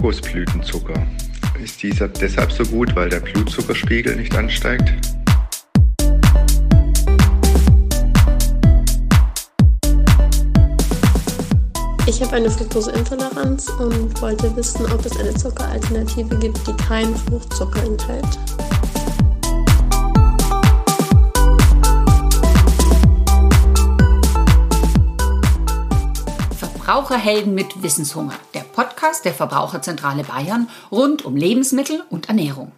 Kokosblütenzucker. Ist dieser deshalb so gut, weil der Blutzuckerspiegel nicht ansteigt? Ich habe eine Fructoseintoleranz und wollte wissen, ob es eine Zuckeralternative gibt, die keinen Fruchtzucker enthält. Verbraucherhelden mit Wissenshunger, der Podcast der Verbraucherzentrale Bayern rund um Lebensmittel und Ernährung.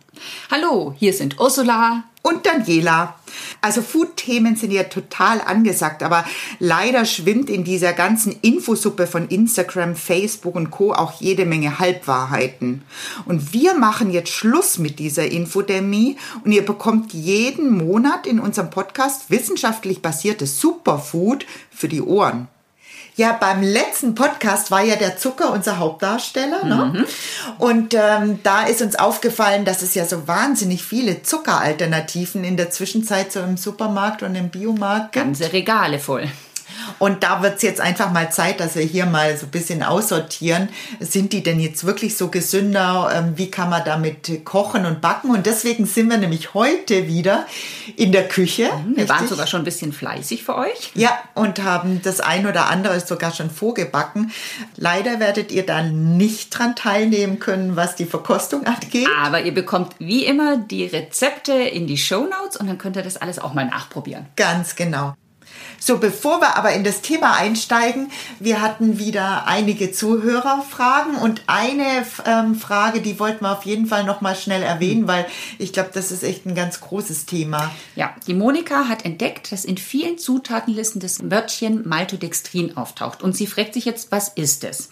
Hallo, hier sind Ursula und Daniela. Also Food-Themen sind ja total angesagt, aber leider schwimmt in dieser ganzen Infosuppe von Instagram, Facebook und Co. auch jede Menge Halbwahrheiten. Und wir machen jetzt Schluss mit dieser Infodemie und ihr bekommt jeden Monat in unserem Podcast wissenschaftlich basiertes Superfood für die Ohren. Ja, beim letzten Podcast war ja der Zucker unser Hauptdarsteller. Ne? Mhm. Und ähm, da ist uns aufgefallen, dass es ja so wahnsinnig viele Zuckeralternativen in der Zwischenzeit so im Supermarkt und im Biomarkt gibt. Ganze Regale voll. Und da wird es jetzt einfach mal Zeit, dass wir hier mal so ein bisschen aussortieren. Sind die denn jetzt wirklich so gesünder? Ähm, wie kann man damit kochen und backen? Und deswegen sind wir nämlich heute wieder in der Küche. Mhm, wir richtig? waren sogar schon ein bisschen fleißig für euch. Ja, und haben das ein oder andere sogar schon vorgebacken. Leider werdet ihr da nicht dran teilnehmen können, was die Verkostung angeht. Aber ihr bekommt wie immer die Rezepte in die Show Notes und dann könnt ihr das alles auch mal nachprobieren. Ganz genau. So, bevor wir aber in das Thema einsteigen, wir hatten wieder einige Zuhörerfragen und eine ähm, Frage, die wollten wir auf jeden Fall noch mal schnell erwähnen, weil ich glaube, das ist echt ein ganz großes Thema. Ja, die Monika hat entdeckt, dass in vielen Zutatenlisten das Wörtchen Maltodextrin auftaucht und sie fragt sich jetzt, was ist es?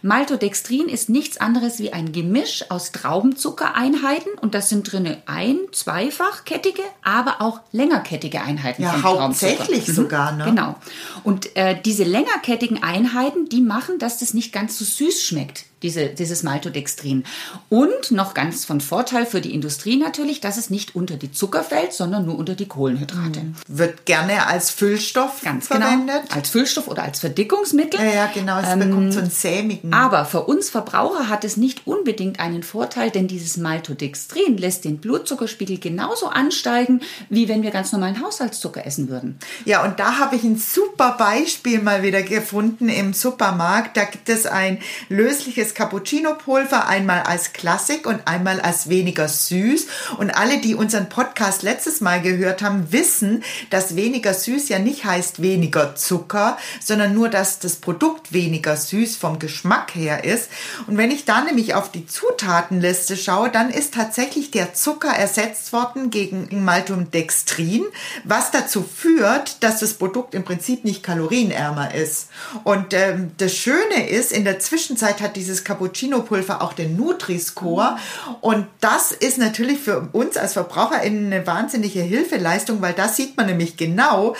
Maltodextrin ist nichts anderes wie ein Gemisch aus Traubenzuckereinheiten und das sind drinne ein-, zweifachkettige, aber auch längerkettige Einheiten ja, hauptsächlich mhm. Sogar ne? Genau. Und äh, diese längerkettigen Einheiten, die machen, dass das nicht ganz so süß schmeckt diese, dieses Maltodextrin. Und noch ganz von Vorteil für die Industrie natürlich, dass es nicht unter die Zucker fällt, sondern nur unter die Kohlenhydrate. Mhm. Wird gerne als Füllstoff ganz genau. verwendet. Genau, als Füllstoff oder als Verdickungsmittel. Ja, ja genau, es ähm, bekommt so einen sämigen. Aber für uns Verbraucher hat es nicht unbedingt einen Vorteil, denn dieses Maltodextrin lässt den Blutzuckerspiegel genauso ansteigen, wie wenn wir ganz normalen Haushaltszucker essen würden. Ja, und da habe ich ein super Beispiel mal wieder gefunden im Supermarkt. Da gibt es ein lösliches das Cappuccino-Pulver einmal als Klassik und einmal als weniger süß. Und alle, die unseren Podcast letztes Mal gehört haben, wissen, dass weniger süß ja nicht heißt weniger Zucker, sondern nur, dass das Produkt weniger süß vom Geschmack her ist. Und wenn ich da nämlich auf die Zutatenliste schaue, dann ist tatsächlich der Zucker ersetzt worden gegen Maltodextrin, was dazu führt, dass das Produkt im Prinzip nicht kalorienärmer ist. Und ähm, das Schöne ist, in der Zwischenzeit hat dieses dieses Cappuccino-Pulver auch den Nutri-Score. Und das ist natürlich für uns als VerbraucherInnen eine wahnsinnige Hilfeleistung, weil da sieht man nämlich genau,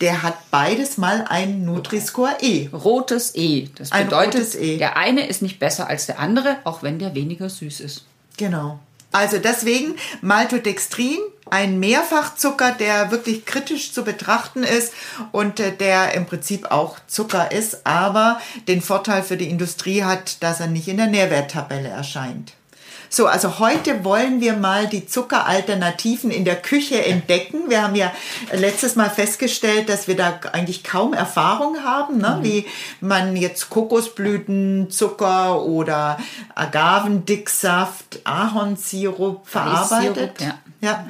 der hat beides mal ein Nutri-Score E. Rotes E. Das bedeutet, e. der eine ist nicht besser als der andere, auch wenn der weniger süß ist. Genau. Also deswegen Maltodextrin, ein Mehrfachzucker, der wirklich kritisch zu betrachten ist und äh, der im Prinzip auch Zucker ist, aber den Vorteil für die Industrie hat, dass er nicht in der Nährwerttabelle erscheint. So, also heute wollen wir mal die Zuckeralternativen in der Küche entdecken. Wir haben ja letztes Mal festgestellt, dass wir da eigentlich kaum Erfahrung haben, ne? Mhm. wie man jetzt Kokosblütenzucker oder Agavendicksaft, Ahornsirup verarbeitet. Ja. Ja,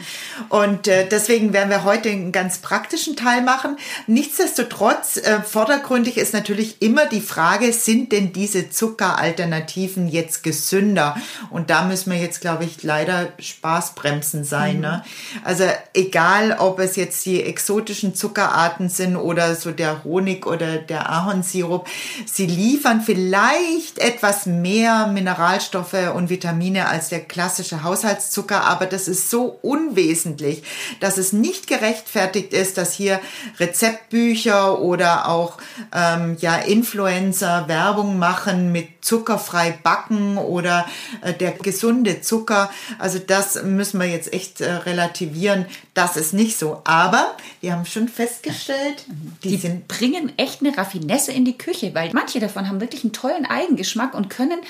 und äh, deswegen werden wir heute einen ganz praktischen Teil machen. Nichtsdestotrotz, äh, vordergründig ist natürlich immer die Frage, sind denn diese Zuckeralternativen jetzt gesünder? Und da müssen wir jetzt, glaube ich, leider Spaßbremsen sein. Mhm. Ne? Also egal, ob es jetzt die exotischen Zuckerarten sind oder so der Honig oder der Ahornsirup, sie liefern vielleicht etwas mehr Mineralstoffe und Vitamine als der klassische Haushaltszucker, aber das ist so unwesentlich, dass es nicht gerechtfertigt ist, dass hier Rezeptbücher oder auch ähm, ja Influencer Werbung machen mit zuckerfrei backen oder äh, der gesunde Zucker. Also das müssen wir jetzt echt äh, relativieren. Das ist nicht so. Aber wir haben schon festgestellt, die, Die sind bringen echt eine Raffinesse in die Küche, weil manche davon haben wirklich einen tollen Eigengeschmack und können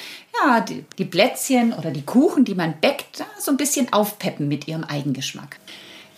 ja die, die Plätzchen oder die Kuchen, die man bäckt, so ein bisschen aufpeppen mit ihrem Eigengeschmack.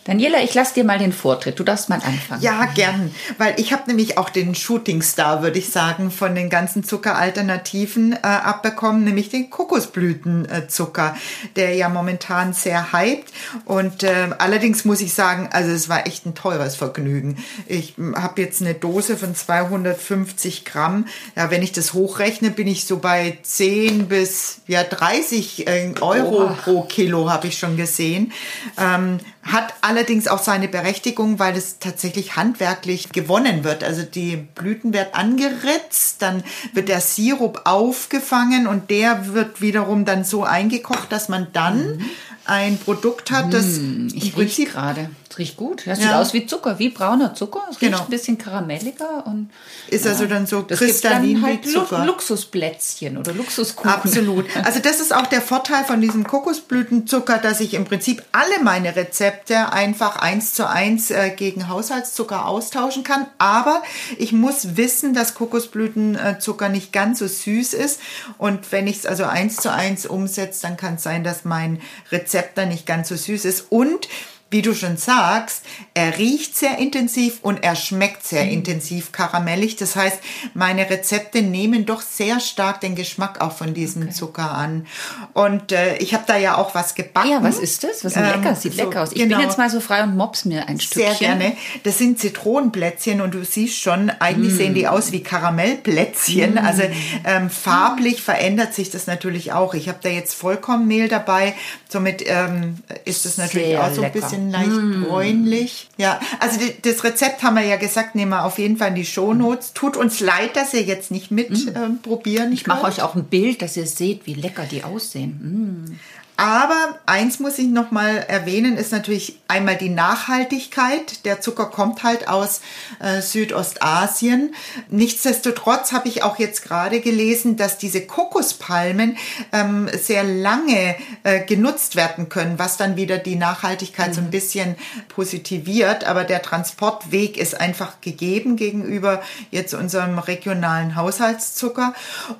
Daniela, ich lasse dir mal den Vortritt. Du darfst mal anfangen. Ja, gern, weil ich habe nämlich auch den Shootingstar, würde ich sagen, von den ganzen Zuckeralternativen äh, abbekommen, nämlich den Kokosblütenzucker, der ja momentan sehr hypt. Und äh, allerdings muss ich sagen, also es war echt ein teures Vergnügen. Ich habe jetzt eine Dose von 250 Gramm. Ja, wenn ich das hochrechne, bin ich so bei 10 bis ja 30 äh, Euro Oha. pro Kilo, habe ich schon gesehen. Ähm, hat allerdings auch seine Berechtigung, weil es tatsächlich handwerklich gewonnen wird. Also die Blüten werden angeritzt, dann wird der Sirup aufgefangen und der wird wiederum dann so eingekocht, dass man dann ein Produkt hat, das im Ich rieche Prinzip gerade. Riecht gut. Das sieht Ja. aus wie Zucker, wie brauner Zucker. Es riecht Genau. ein bisschen karamelliger und ist also dann so das kristallin dann halt wie Zucker. Lu Luxusplätzchen oder Luxuskuchen. Absolut. Also das ist auch der Vorteil von diesem Kokosblütenzucker, dass ich im Prinzip alle meine Rezepte einfach eins zu eins äh, gegen Haushaltszucker austauschen kann. Aber ich muss wissen, dass Kokosblütenzucker nicht ganz so süß ist. Und wenn ich es also eins zu eins umsetze, dann kann es sein, dass mein Rezept dann nicht ganz so süß ist. Und wie du schon sagst, er riecht sehr intensiv und er schmeckt sehr Mhm. intensiv karamellig. Das heißt, meine Rezepte nehmen doch sehr stark den Geschmack auch von diesem Zucker an. Und äh, ich habe da ja auch was gebacken. Ja, was ist das? Was ist Ähm, lecker? Sieht so, lecker aus. Ich genau. bin jetzt mal so frei und mops mir ein Stückchen. Sehr gerne. Das sind Zitronenplätzchen und du siehst schon, eigentlich Mm. sehen die aus wie Karamellplätzchen. Also ähm, farblich verändert sich das natürlich auch. Ich habe da jetzt Vollkornmehl dabei. Somit ähm, ist das natürlich Sehr auch so ein lecker. Mm. Leicht bräunlich. Ja, also das Rezept haben wir ja gesagt, nehmen wir auf jeden Fall in die Shownotes. Tut uns leid, dass ihr jetzt nicht mit ähm, probieren Mm. Ich mache euch auch ein Bild, dass ihr seht, wie lecker die aussehen. Aber eins muss ich noch mal erwähnen, ist natürlich einmal die Nachhaltigkeit. Der Zucker kommt halt aus äh, Südostasien. Nichtsdestotrotz habe ich auch jetzt gerade gelesen, dass diese Kokospalmen ähm, sehr lange äh, genutzt werden können, was dann wieder die Nachhaltigkeit so ein bisschen positiviert. Aber der Transportweg ist einfach gegeben gegenüber jetzt unserem regionalen Haushaltszucker.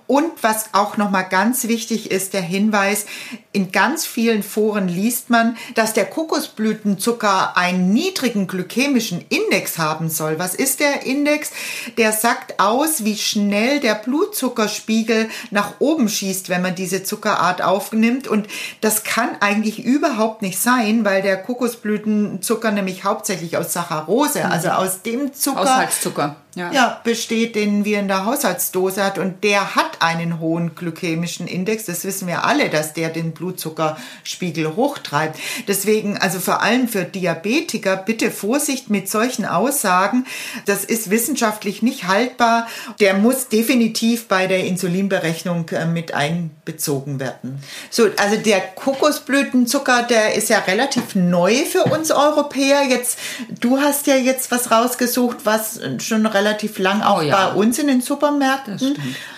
Und was auch noch mal ganz wichtig ist, der Hinweis, in ganz vielen Foren liest man, dass der Kokosblütenzucker einen niedrigen glykämischen Index haben soll. Was ist der Index? Der sagt aus, wie schnell der Blutzuckerspiegel nach oben schießt, wenn man diese Zuckerart aufnimmt. Und das kann eigentlich überhaupt nicht sein, weil der Kokosblütenzucker nämlich hauptsächlich aus Saccharose, also aus dem Zucker, Haushaltszucker. Ja. ja, besteht, den wir in der Haushaltsdose hat und der hat einen hohen glykämischen Index. Das wissen wir alle, dass der den Blutzuckerspiegel hochtreibt. Deswegen, also vor allem für Diabetiker, bitte Vorsicht mit solchen Aussagen. Das ist wissenschaftlich nicht haltbar. Der muss definitiv bei der Insulinberechnung äh, mit einbezogen werden. So, also der Kokosblütenzucker, der ist ja relativ neu für uns Europäer. Jetzt, du hast ja jetzt was rausgesucht, was schon relativ lang auch Oh ja. bei uns in den Supermärkten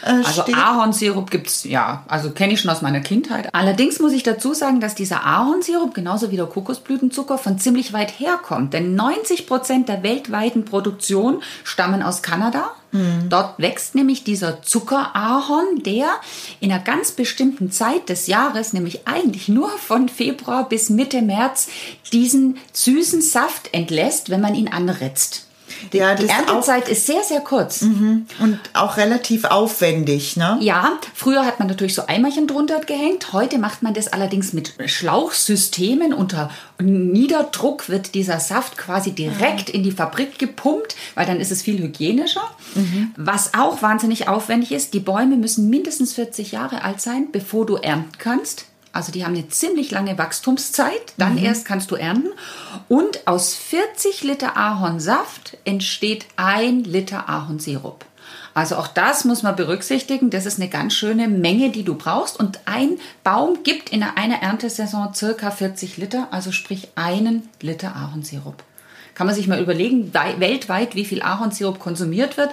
äh, Also steht. Ahornsirup gibt's ja, also kenne ich schon aus meiner Kindheit. Allerdings muss ich dazu sagen, dass dieser Ahornsirup genauso wie der Kokosblütenzucker von ziemlich weit herkommt. Denn 90 Prozent der weltweiten Produktion stammen aus Kanada. Dort wächst nämlich dieser Zuckerahorn, der in einer ganz bestimmten Zeit des Jahres, nämlich eigentlich nur von Februar bis Mitte März, diesen süßen Saft entlässt, wenn man ihn anritzt. Ja, Die das auch- Erntezeit ist sehr, sehr kurz. Und auch relativ aufwendig, ne? Ja, früher hat man natürlich so Eimerchen drunter gehängt. Heute macht man das allerdings mit Schlauchsystemen. Unter Niederdruck wird dieser Saft quasi direkt in die Fabrik gepumpt, weil dann ist es viel hygienischer. Was auch wahnsinnig aufwendig ist, die Bäume müssen mindestens 40 Jahre alt sein, bevor du ernten kannst. Also die haben eine ziemlich lange Wachstumszeit, dann erst kannst du ernten. Und aus 40 Liter Ahornsaft entsteht ein Liter Ahornsirup. Also auch das muss man berücksichtigen. Das ist eine ganz schöne Menge, die du brauchst. Und ein Baum gibt in einer Erntesaison circa 40 Liter, also sprich einen Liter Ahornsirup. Kann man sich mal überlegen, weltweit, wie viel Ahornsirup konsumiert wird.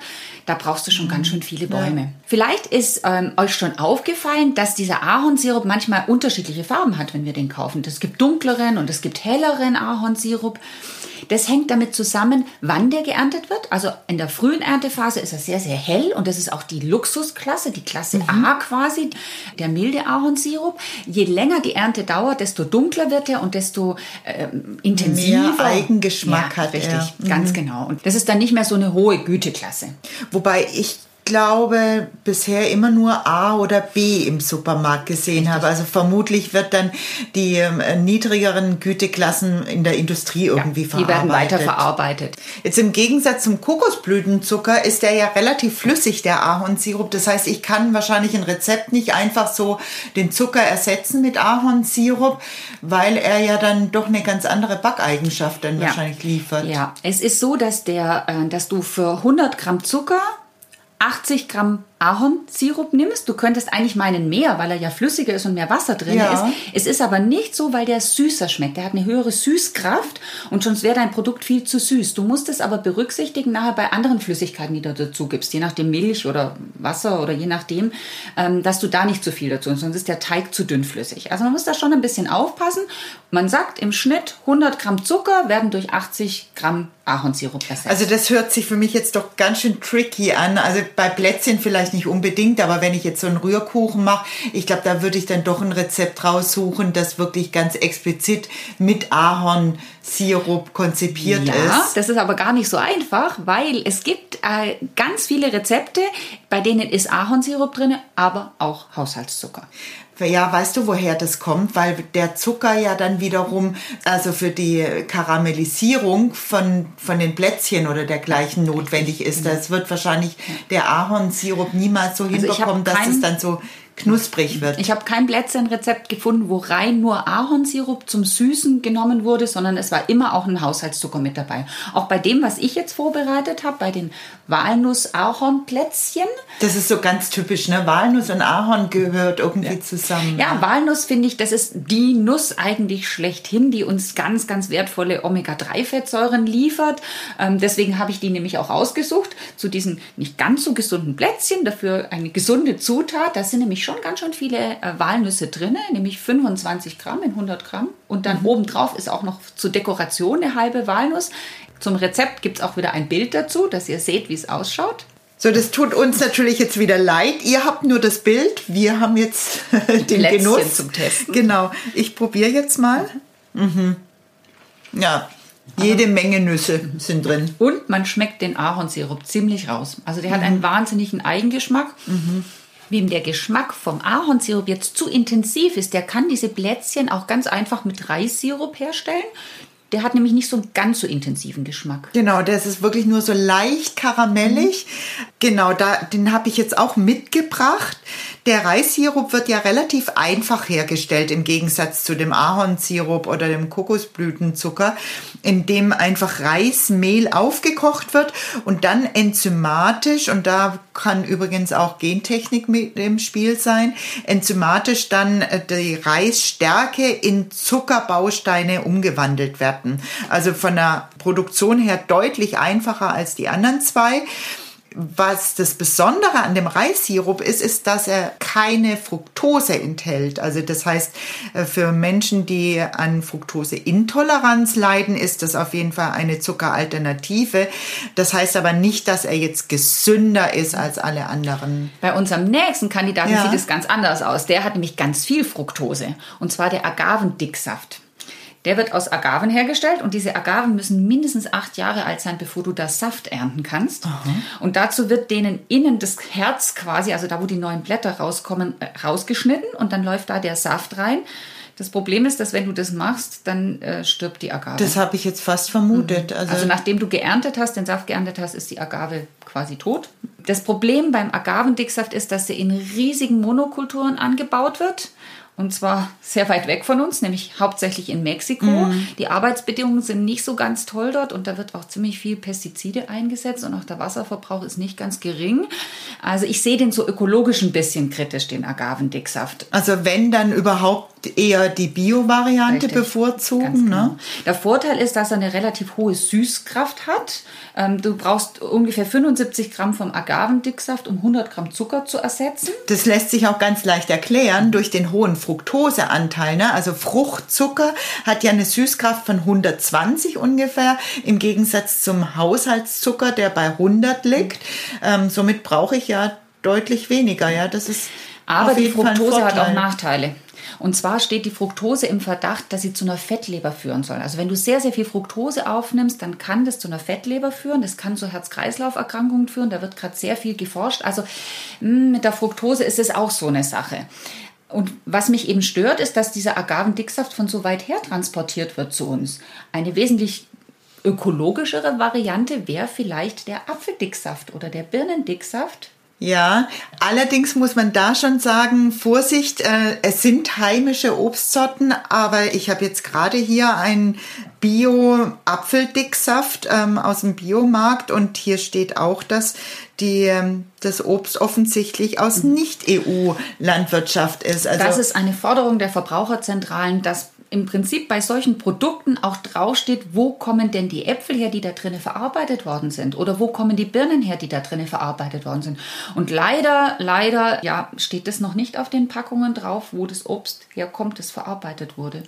Da brauchst du schon ganz schön viele Bäume. Ja. Vielleicht ist ähm, euch schon aufgefallen, dass dieser Ahornsirup manchmal unterschiedliche Farben hat, wenn wir den kaufen. Es gibt dunkleren und es gibt helleren Ahornsirup. Das hängt damit zusammen, wann der geerntet wird. Also in der frühen Erntephase ist er sehr, sehr hell und das ist auch die Luxusklasse, die Klasse mhm. A quasi, der milde Ahornsirup. Je länger die Ernte dauert, desto dunkler wird er und desto äh, intensiver. Mehr Eigengeschmack ja, hat richtig, er. Mhm. Ganz genau. Und das ist dann nicht mehr so eine hohe Güteklasse. Wobei ich glaube, bisher immer nur A oder B im Supermarkt gesehen habe. Also vermutlich wird dann die äh, niedrigeren Güteklassen in der Industrie irgendwie ja, verarbeitet. Die werden weiter verarbeitet. Jetzt im Gegensatz zum Kokosblütenzucker ist der ja relativ flüssig, der Ahornsirup. Das heißt, ich kann wahrscheinlich ein Rezept nicht einfach so den Zucker ersetzen mit Ahornsirup, weil er ja dann doch eine ganz andere Backeigenschaft dann ja. wahrscheinlich liefert. Ja, es ist so, dass der, äh, dass du für 100 Gramm Zucker 80 Gramm Ahornsirup nimmst. Du könntest eigentlich meinen mehr, weil er ja flüssiger ist und mehr Wasser drin ja. ist. Es ist aber nicht so, weil der süßer schmeckt. Der hat eine höhere Süßkraft und sonst wäre dein Produkt viel zu süß. Du musst es aber berücksichtigen nachher bei anderen Flüssigkeiten, die du dazu gibst, je nachdem Milch oder Wasser oder je nachdem, ähm, dass du da nicht zu viel dazu, sonst ist der Teig zu dünnflüssig. Also man muss da schon ein bisschen aufpassen. Man sagt im Schnitt 100 Gramm Zucker werden durch 80 Gramm Ahornsirup ersetzt. Also das hört sich für mich jetzt doch ganz schön tricky an. Also bei Plätzchen vielleicht nicht unbedingt, aber wenn ich jetzt so einen Rührkuchen mache, ich glaube, da würde ich dann doch ein Rezept raussuchen, das wirklich ganz explizit mit Ahornsirup konzipiert ja, ist. Ja, das ist aber gar nicht so einfach, weil es gibt äh, ganz viele Rezepte, bei denen ist Ahornsirup drin, aber auch Haushaltszucker. Ja, weißt du, woher das kommt? Weil der Zucker ja dann wiederum, also für die Karamellisierung von, von den Plätzchen oder dergleichen notwendig ist. Das wird wahrscheinlich der Ahornsirup niemals so also hinbekommen, dass es dann so knusprig wird. Ich habe kein Plätzchenrezept gefunden, wo rein nur Ahornsirup zum Süßen genommen wurde, sondern es war immer auch ein Haushaltszucker mit dabei. Auch bei dem, was ich jetzt vorbereitet habe, bei den Walnuss-Ahorn-Plätzchen. Das ist so ganz typisch, ne? Walnuss und Ahorn gehört irgendwie ja. zusammen. Ja, Walnuss finde ich, das ist die Nuss eigentlich schlechthin, die uns ganz, ganz wertvolle Omega-3-Fettsäuren liefert. Ähm, deswegen habe ich die nämlich auch ausgesucht zu diesen nicht ganz so gesunden Plätzchen. Dafür eine gesunde Zutat. Da sind nämlich schon ganz schön viele äh, Walnüsse drin, nämlich 25 Gramm in 100 Gramm. Und dann mhm. obendrauf ist auch noch zur Dekoration eine halbe Walnuss. Zum Rezept gibt es auch wieder ein Bild dazu, dass ihr seht, wie es ausschaut. So, das tut uns natürlich jetzt wieder leid. Ihr habt nur das Bild, wir haben jetzt den Plätzchen Genuss. zum Testen. Genau, ich probiere jetzt mal. Mhm. Ja, jede Menge Nüsse sind drin. Und man schmeckt den Ahornsirup ziemlich raus. Also der mhm. hat einen wahnsinnigen Eigengeschmack. Mhm. Wem der Geschmack vom Ahornsirup jetzt zu intensiv ist, der kann diese Plätzchen auch ganz einfach mit Reissirup herstellen. Der hat nämlich nicht so einen ganz so intensiven Geschmack. Genau, der ist wirklich nur so leicht karamellig. Mhm. Genau, da, den habe ich jetzt auch mitgebracht. Der Reissirup wird ja relativ einfach hergestellt im Gegensatz zu dem Ahornsirup oder dem Kokosblütenzucker, in dem einfach Reismehl aufgekocht wird und dann enzymatisch, und da kann übrigens auch Gentechnik mit im Spiel sein, enzymatisch dann äh, die Reisstärke in Zuckerbausteine umgewandelt werden. Also von der Produktion her deutlich einfacher als die anderen zwei was das Besondere an dem Reissirup ist, ist, dass er keine Fructose enthält. Also das heißt, äh, für Menschen, die an Fructoseintoleranz leiden, ist das auf jeden Fall eine Zuckeralternative. Das heißt aber nicht, dass er jetzt gesünder ist als alle anderen. Bei unserem nächsten Kandidaten ja. sieht es ganz anders aus. Der hat nämlich ganz viel Fructose. Und zwar der Agavendicksaft. Der wird aus Agaven hergestellt und diese Agaven müssen mindestens acht Jahre alt sein, bevor du das Saft ernten kannst. Aha. Und dazu wird denen innen das Herz quasi, also da, wo die neuen Blätter rauskommen, äh, rausgeschnitten und dann läuft da der Saft rein. Das Problem ist, dass wenn du das machst, dann äh, stirbt die Agave. Das habe ich jetzt fast vermutet. Mhm. Also, also nachdem du geerntet hast, den Saft geerntet hast, ist die Agave quasi tot. Das Problem beim Agavendicksaft ist, dass er in riesigen Monokulturen angebaut wird und zwar sehr weit weg von uns, nämlich hauptsächlich in Mexiko. Mhm. Die Arbeitsbedingungen sind nicht so ganz toll dort und da wird auch ziemlich viel Pestizide eingesetzt und auch der Wasserverbrauch ist nicht ganz gering. Also ich sehe den so ökologisch ein bisschen kritisch, den Agavendicksaft. Also wenn dann überhaupt eher die Bio-Variante bevorzugen. Ganz genau. Ne? Der Vorteil ist, dass er eine relativ hohe Süßkraft hat. Ähm, du brauchst ungefähr 75 Gramm vom Agavendicksaft, um 100 Gramm Zucker zu ersetzen. Das lässt sich auch ganz leicht erklären durch den hohen Fructoseanteil. Ne? Also Fruchtzucker hat ja eine Süßkraft von 120 ungefähr, im Gegensatz zum Haushaltszucker, der bei 100 liegt. Ähm, somit brauche ich ja deutlich weniger. Ja, das ist Aber die Fructose hat auch. Nachteile. Und zwar steht die Fructose im Verdacht, dass sie zu einer Fettleber führen soll. Also wenn du sehr, sehr viel Fructose aufnimmst, dann kann das zu einer Fettleber führen. Das kann zu Herz-Kreislauf-Erkrankungen führen. Da wird gerade sehr viel geforscht. Also mh, mit der Fructose ist es auch so eine Sache. Und was mich eben stört, ist, dass dieser Agavendicksaft von so weit her transportiert wird zu uns. Eine wesentlich ökologischere Variante wäre vielleicht der Apfeldicksaft oder der Birnendicksaft. Ja, allerdings muss man da schon sagen, Vorsicht, äh, es sind heimische Obstsorten, aber ich habe jetzt gerade hier einen Bio-Apfeldicksaft ähm, aus dem Biomarkt und hier steht auch, dass die, ähm, das Obst offensichtlich aus Nicht-EU-Landwirtschaft ist. Also Das ist eine Forderung der Verbraucherzentralen, dass im Prinzip bei solchen Produkten auch draufsteht, wo kommen denn die Äpfel her, die da drinnen verarbeitet worden sind oder wo kommen die Birnen her, die da drinnen verarbeitet worden sind. Und leider, leider, ja, steht das noch nicht auf den Packungen drauf, wo das Obst herkommt, das verarbeitet wurde.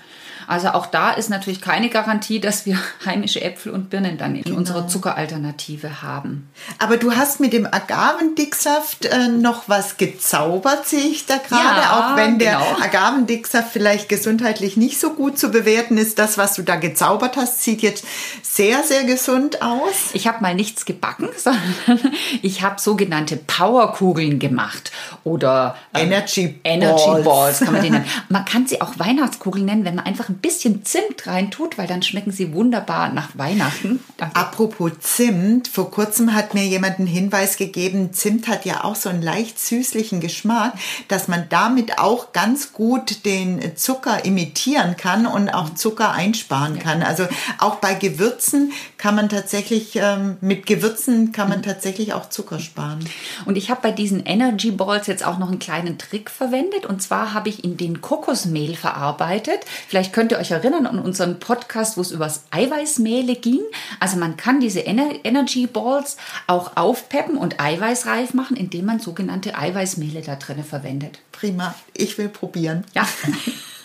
Also auch da ist natürlich keine Garantie, dass wir heimische Äpfel und Birnen dann in unserer Zuckeralternative haben. Aber du hast mit dem Agavendicksaft äh, noch was gezaubert, sehe ich da gerade. Ja, auch wenn der genau. Agavendicksaft vielleicht gesundheitlich nicht so gut zu bewerten ist. Das, was du da gezaubert hast, sieht jetzt sehr, sehr gesund aus. Ich habe mal nichts gebacken, sondern ich habe sogenannte Powerkugeln gemacht oder ähm, Energy Energy Balls. Balls kann man die nennen. Man kann sie auch Weihnachtskugeln nennen, wenn man einfach ein bisschen Zimt reintut, weil dann schmecken sie wunderbar nach Weihnachten. Apropos Zimt, vor kurzem hat mir jemand einen Hinweis gegeben, Zimt hat ja auch so einen leicht süßlichen Geschmack, dass man damit auch ganz gut den Zucker imitieren kann und auch Zucker einsparen kann. Also auch bei Gewürzen kann man tatsächlich, ähm, mit Gewürzen kann man tatsächlich auch Zucker sparen. Und ich habe bei diesen Energy Balls jetzt auch noch einen kleinen Trick verwendet. Und zwar habe ich in den Kokosmehl verarbeitet. Vielleicht könnt ihr euch erinnern an unseren Podcast, wo es über das Eiweißmehle ging. Also man kann diese Ener Energy Balls auch aufpeppen und eiweißreif machen, indem man sogenannte Eiweißmehle da drin verwendet. Prima, ich will probieren. Ja.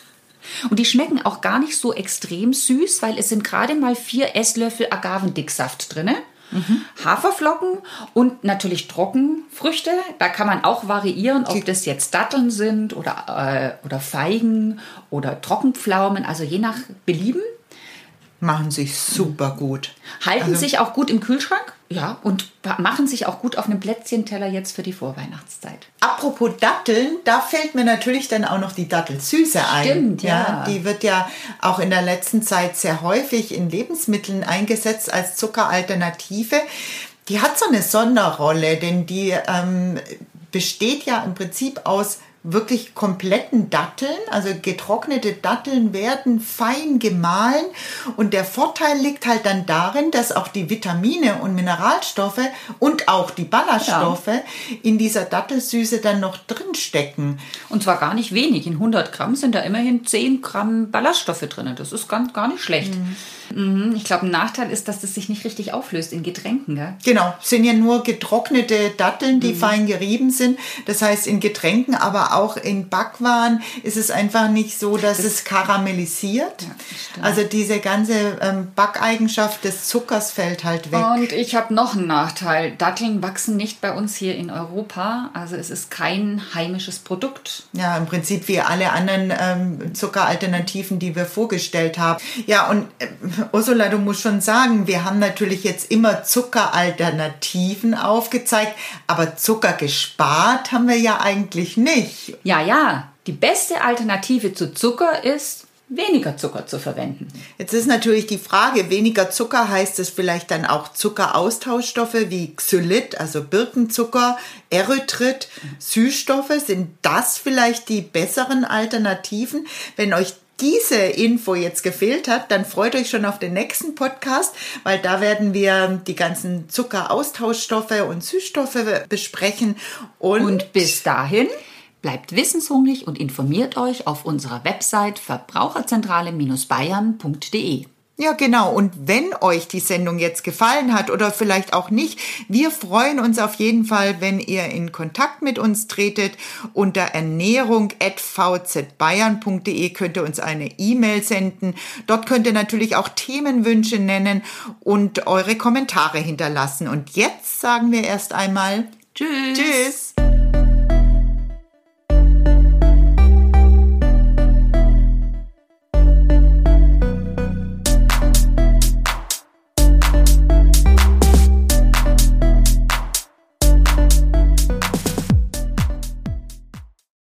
Und die schmecken auch gar nicht so extrem süß, weil es sind gerade mal vier Esslöffel Agavendicksaft drin. Haferflocken und natürlich Trockenfrüchte. Da kann man auch variieren, ob das jetzt Datteln sind oder, äh, oder Feigen oder Trockenpflaumen, also je nach Belieben. Machen sich super gut. Halten Also- sich auch gut im Kühlschrank, ja, und machen sich auch gut auf einem Plätzchenteller jetzt für die Vorweihnachtszeit. Apropos Datteln, da fällt mir natürlich dann auch noch die Dattelsüße ein. Stimmt, ja. Die wird ja auch in der letzten Zeit sehr häufig in Lebensmitteln eingesetzt als Zuckeralternative. Die hat so eine Sonderrolle, denn die ähm, besteht ja im Prinzip aus wirklich kompletten Datteln, also getrocknete Datteln werden fein gemahlen und der Vorteil liegt halt dann darin, dass auch die Vitamine und Mineralstoffe und auch die Ballaststoffe in dieser Dattelsüße dann noch drin stecken. Und zwar gar nicht wenig. In 100 Gramm sind da immerhin 10 Gramm Ballaststoffe drin. Das ist gar, gar nicht schlecht. Mhm. Ich glaube, ein Nachteil ist, dass das sich nicht richtig auflöst in Getränken. Gell? Genau, sind ja nur getrocknete Datteln, die fein gerieben sind. Das heißt, in Getränken, aber auch in Backwaren ist es einfach nicht so, dass es karamellisiert. stimmt. also diese ganze ähm, Backeigenschaft des Zuckers fällt halt weg. Und ich habe noch einen Nachteil. Datteln wachsen nicht bei uns hier in Europa. Also es ist kein heimisches Produkt. Ja, im Prinzip wie alle anderen ähm, Zuckeralternativen, die wir vorgestellt haben. Ja, und äh, Ursula, du musst schon sagen, wir haben natürlich jetzt immer Zuckeralternativen aufgezeigt, aber Zucker gespart haben wir ja eigentlich nicht. Ja, ja. Die beste Alternative zu Zucker ist weniger Zucker zu verwenden. Jetzt ist natürlich die Frage, weniger Zucker heißt es vielleicht dann auch Zuckeraustauschstoffe wie Xylit, also Birkenzucker, Erythrit, Süßstoffe. Sind das vielleicht die besseren Alternativen? Wenn euch diese Info jetzt gefehlt hat, dann freut euch schon auf den nächsten Podcast, weil da werden wir die ganzen Zuckeraustauschstoffe und Süßstoffe besprechen. Und, und bis dahin bleibt wissenshungrig und informiert euch auf unserer Website verbraucherzentrale-bayern.de. Ja, genau. Und wenn euch die Sendung jetzt gefallen hat oder vielleicht auch nicht, wir freuen uns auf jeden Fall, wenn ihr in Kontakt mit uns tretet. Unter ernährung.vzbayern.de könnt ihr uns eine E-Mail senden. Dort könnt ihr natürlich auch Themenwünsche nennen und eure Kommentare hinterlassen. Und jetzt sagen wir erst einmal Tschüss. Tschüss.